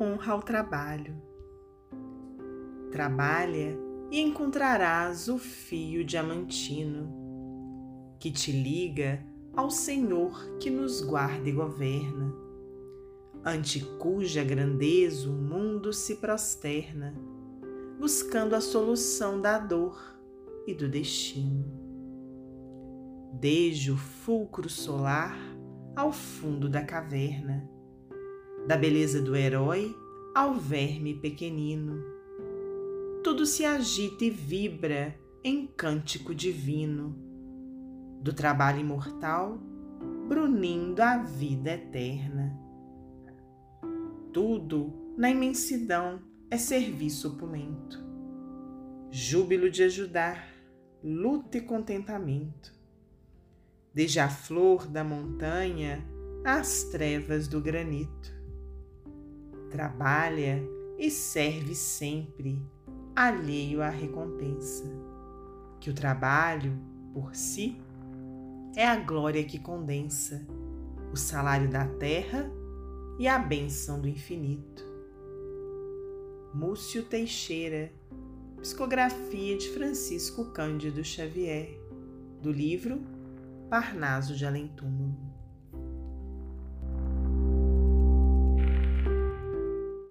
honra ao trabalho. Trabalha e encontrarás o fio diamantino que te liga ao Senhor que nos guarda e governa, ante cuja grandeza o mundo se prosterna, buscando a solução da dor e do destino. Desde o fulcro solar ao fundo da caverna, da beleza do herói ao verme pequenino, tudo se agita e vibra em cântico divino, do trabalho imortal, brunindo a vida eterna. Tudo na imensidão é serviço opulento, júbilo de ajudar, luta e contentamento. Desde a flor da montanha às trevas do granito. Trabalha e serve sempre, alheio à recompensa. Que o trabalho, por si, é a glória que condensa o salário da terra e a bênção do infinito. Múcio Teixeira, psicografia de Francisco Cândido Xavier, do livro Parnaso de Além.